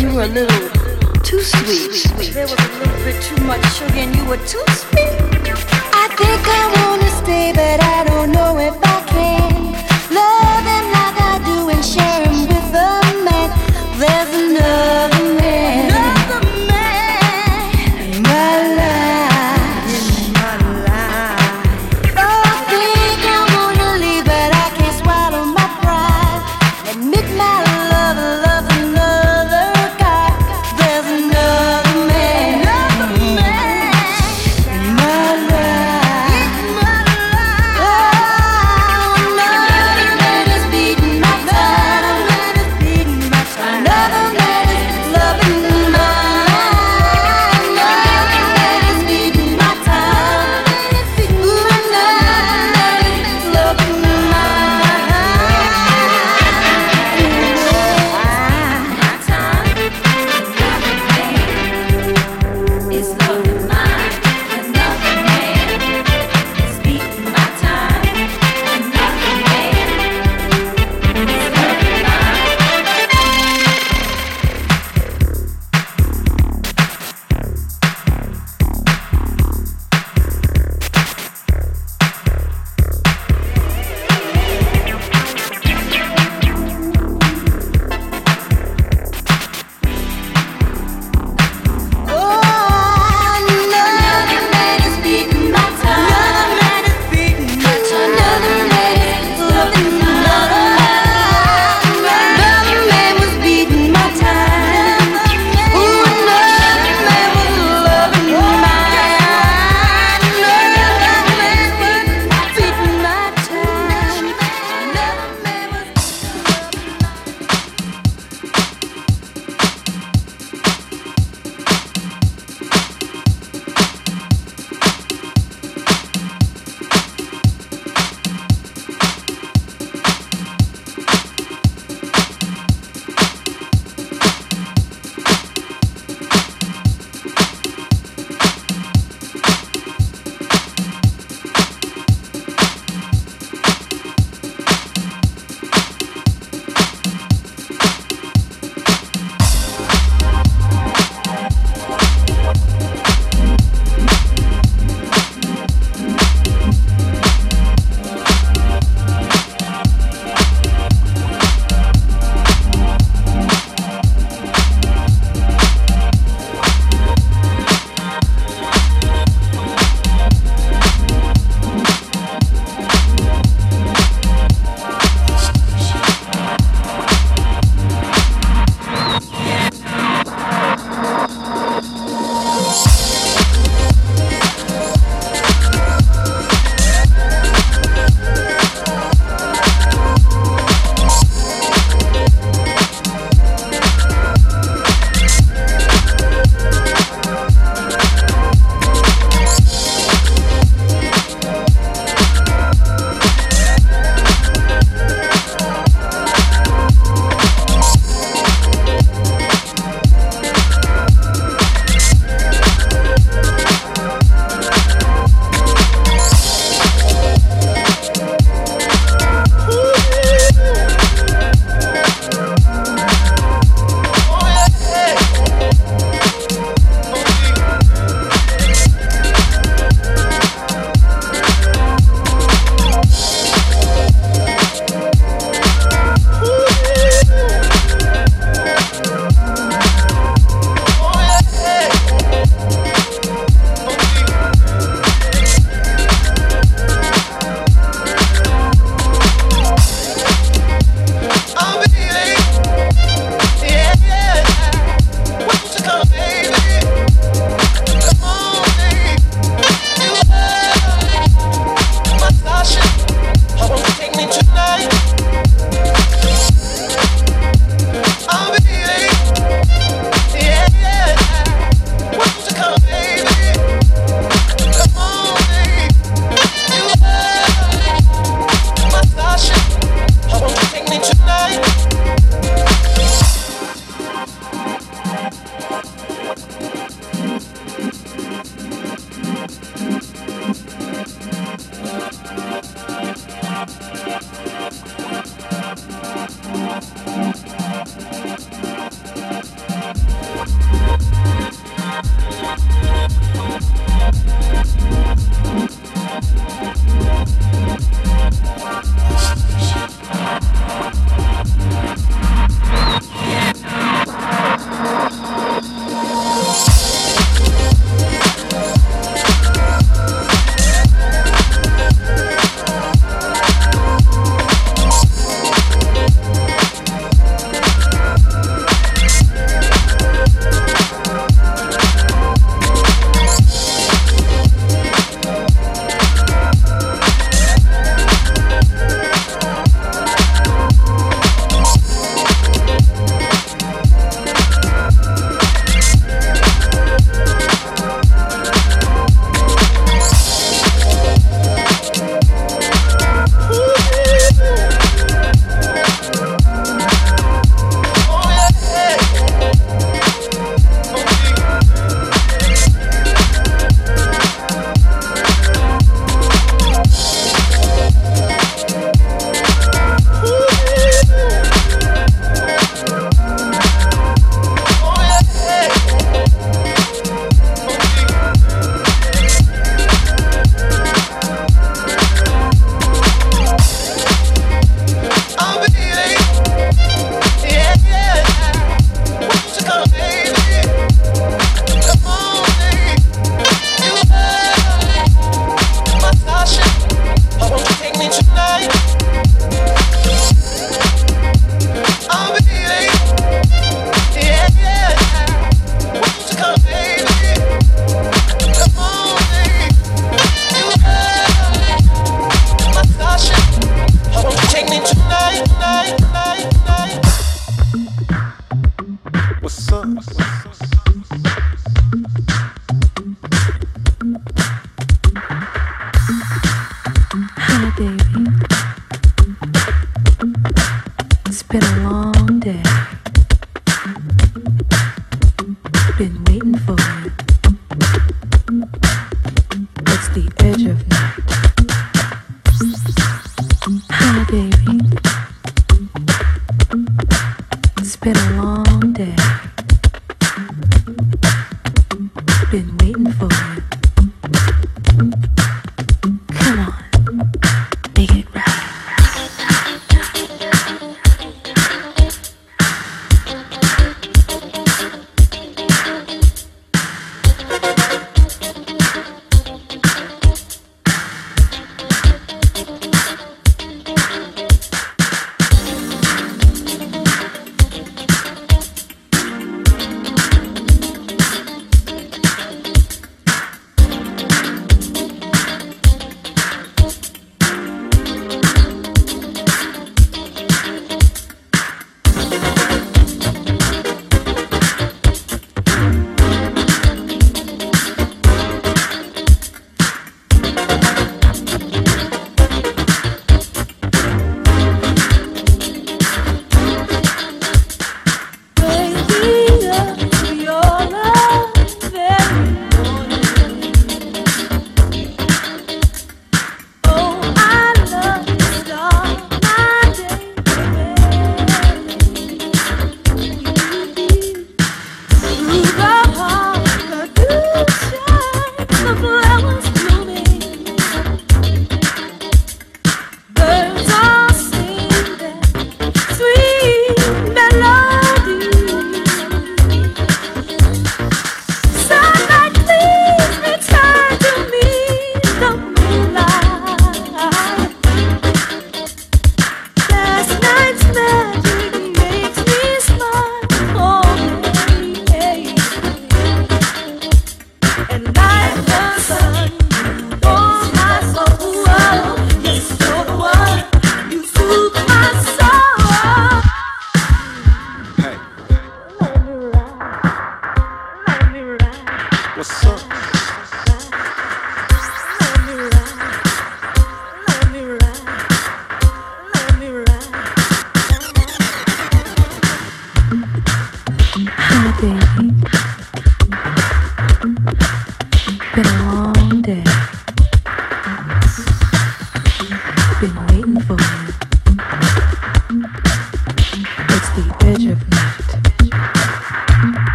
you were a little too sweet. There was a little bit too much sugar and you were too sweet. I think I wanna stay, but I don't know if I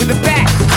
with a back.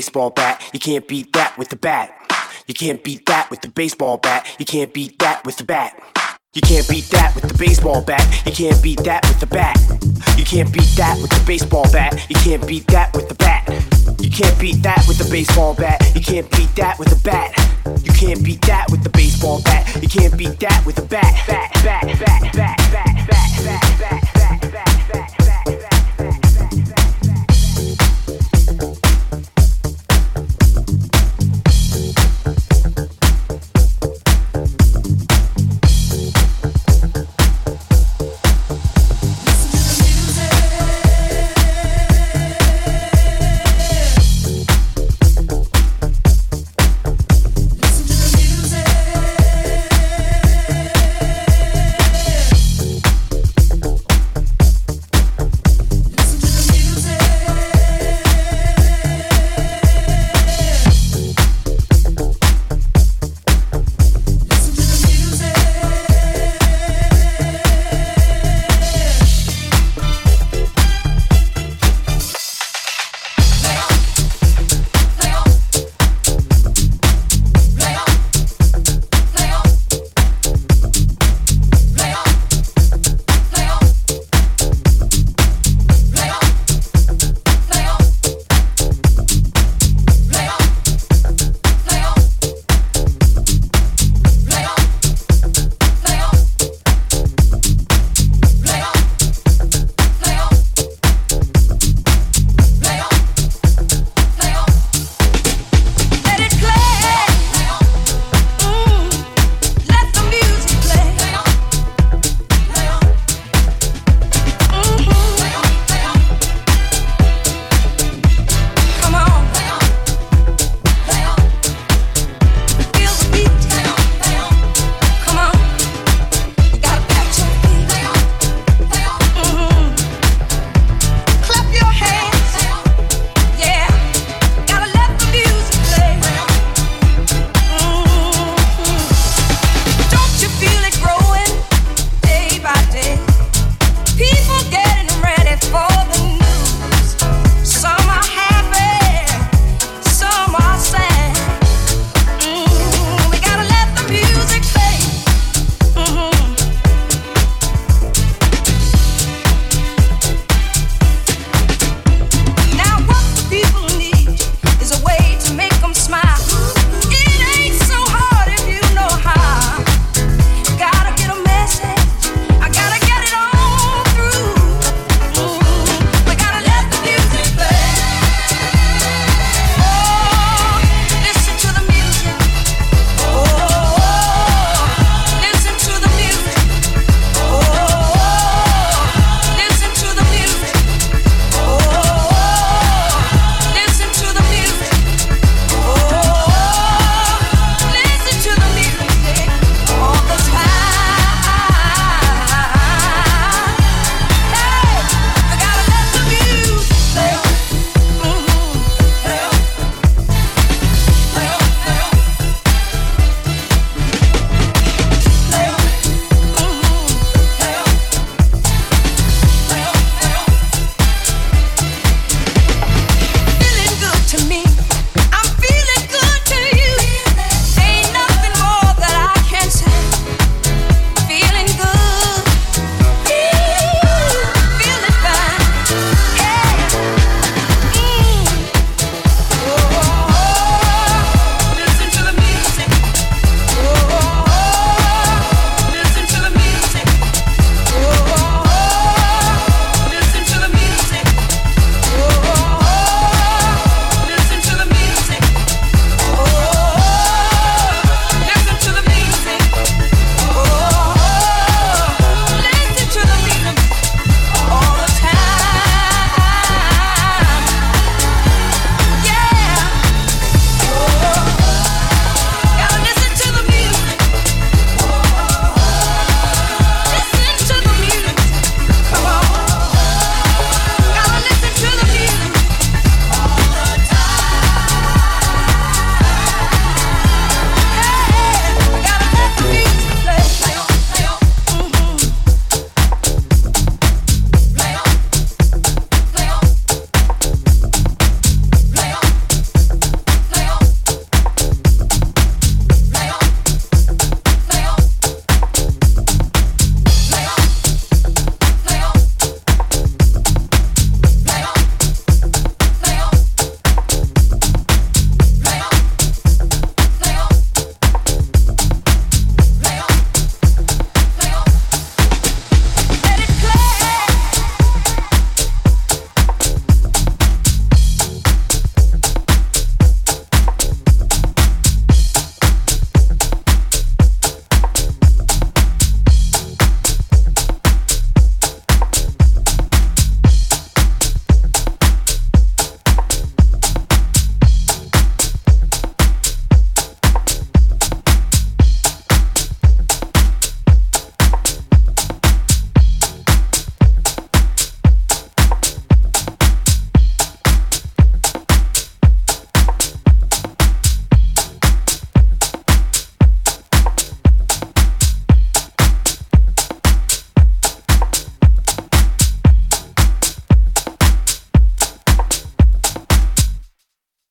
baseball bat. You can't beat that with the bat. You can't beat that with the baseball bat. You can't beat that with the bat. You can't beat that with the baseball bat. You can't beat that with the bat. You can't beat that with the baseball bat. You can't beat that with the bat. You can't beat that with the baseball bat. You can't beat that with the bat. You can't beat that with the baseball bat. You can't beat that with the bat. Bat, bat, bat, bat, bat, bat, bat, bat.